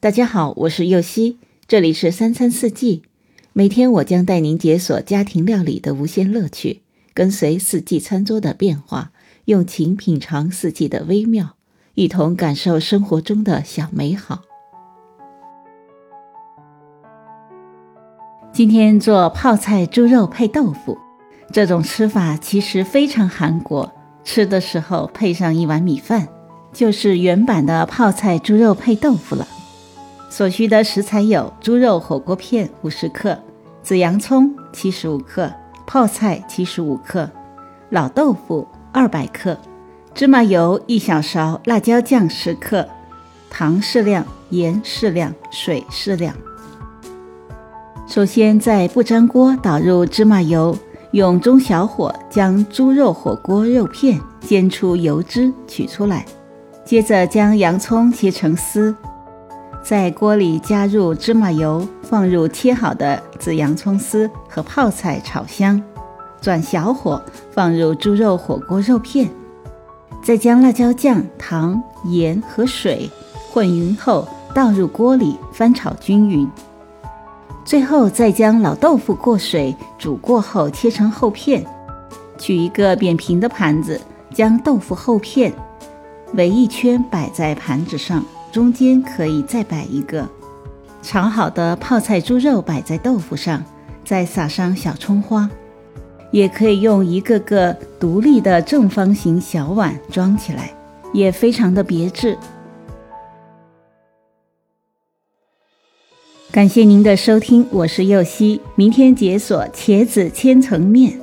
大家好，我是右希，这里是三餐四季。每天我将带您解锁家庭料理的无限乐趣，跟随四季餐桌的变化，用情品尝四季的微妙，一同感受生活中的小美好。今天做泡菜猪肉配豆腐，这种吃法其实非常韩国，吃的时候配上一碗米饭，就是原版的泡菜猪肉配豆腐了。所需的食材有猪肉火锅片五十克、紫洋葱七十五克、泡菜七十五克、老豆腐二百克、芝麻油一小勺、辣椒酱十克、糖适量、盐适量、水适量。首先，在不粘锅倒入芝麻油，用中小火将猪肉火锅肉片煎出油脂取出来，接着将洋葱切成丝。在锅里加入芝麻油，放入切好的紫洋葱丝和泡菜炒香，转小火放入猪肉火锅肉片，再将辣椒酱、糖、盐和水混匀后倒入锅里翻炒均匀，最后再将老豆腐过水煮过后切成厚片，取一个扁平的盘子，将豆腐厚片围一圈摆在盘子上。中间可以再摆一个炒好的泡菜猪肉，摆在豆腐上，再撒上小葱花。也可以用一个个独立的正方形小碗装起来，也非常的别致。感谢您的收听，我是右希，明天解锁茄子千层面。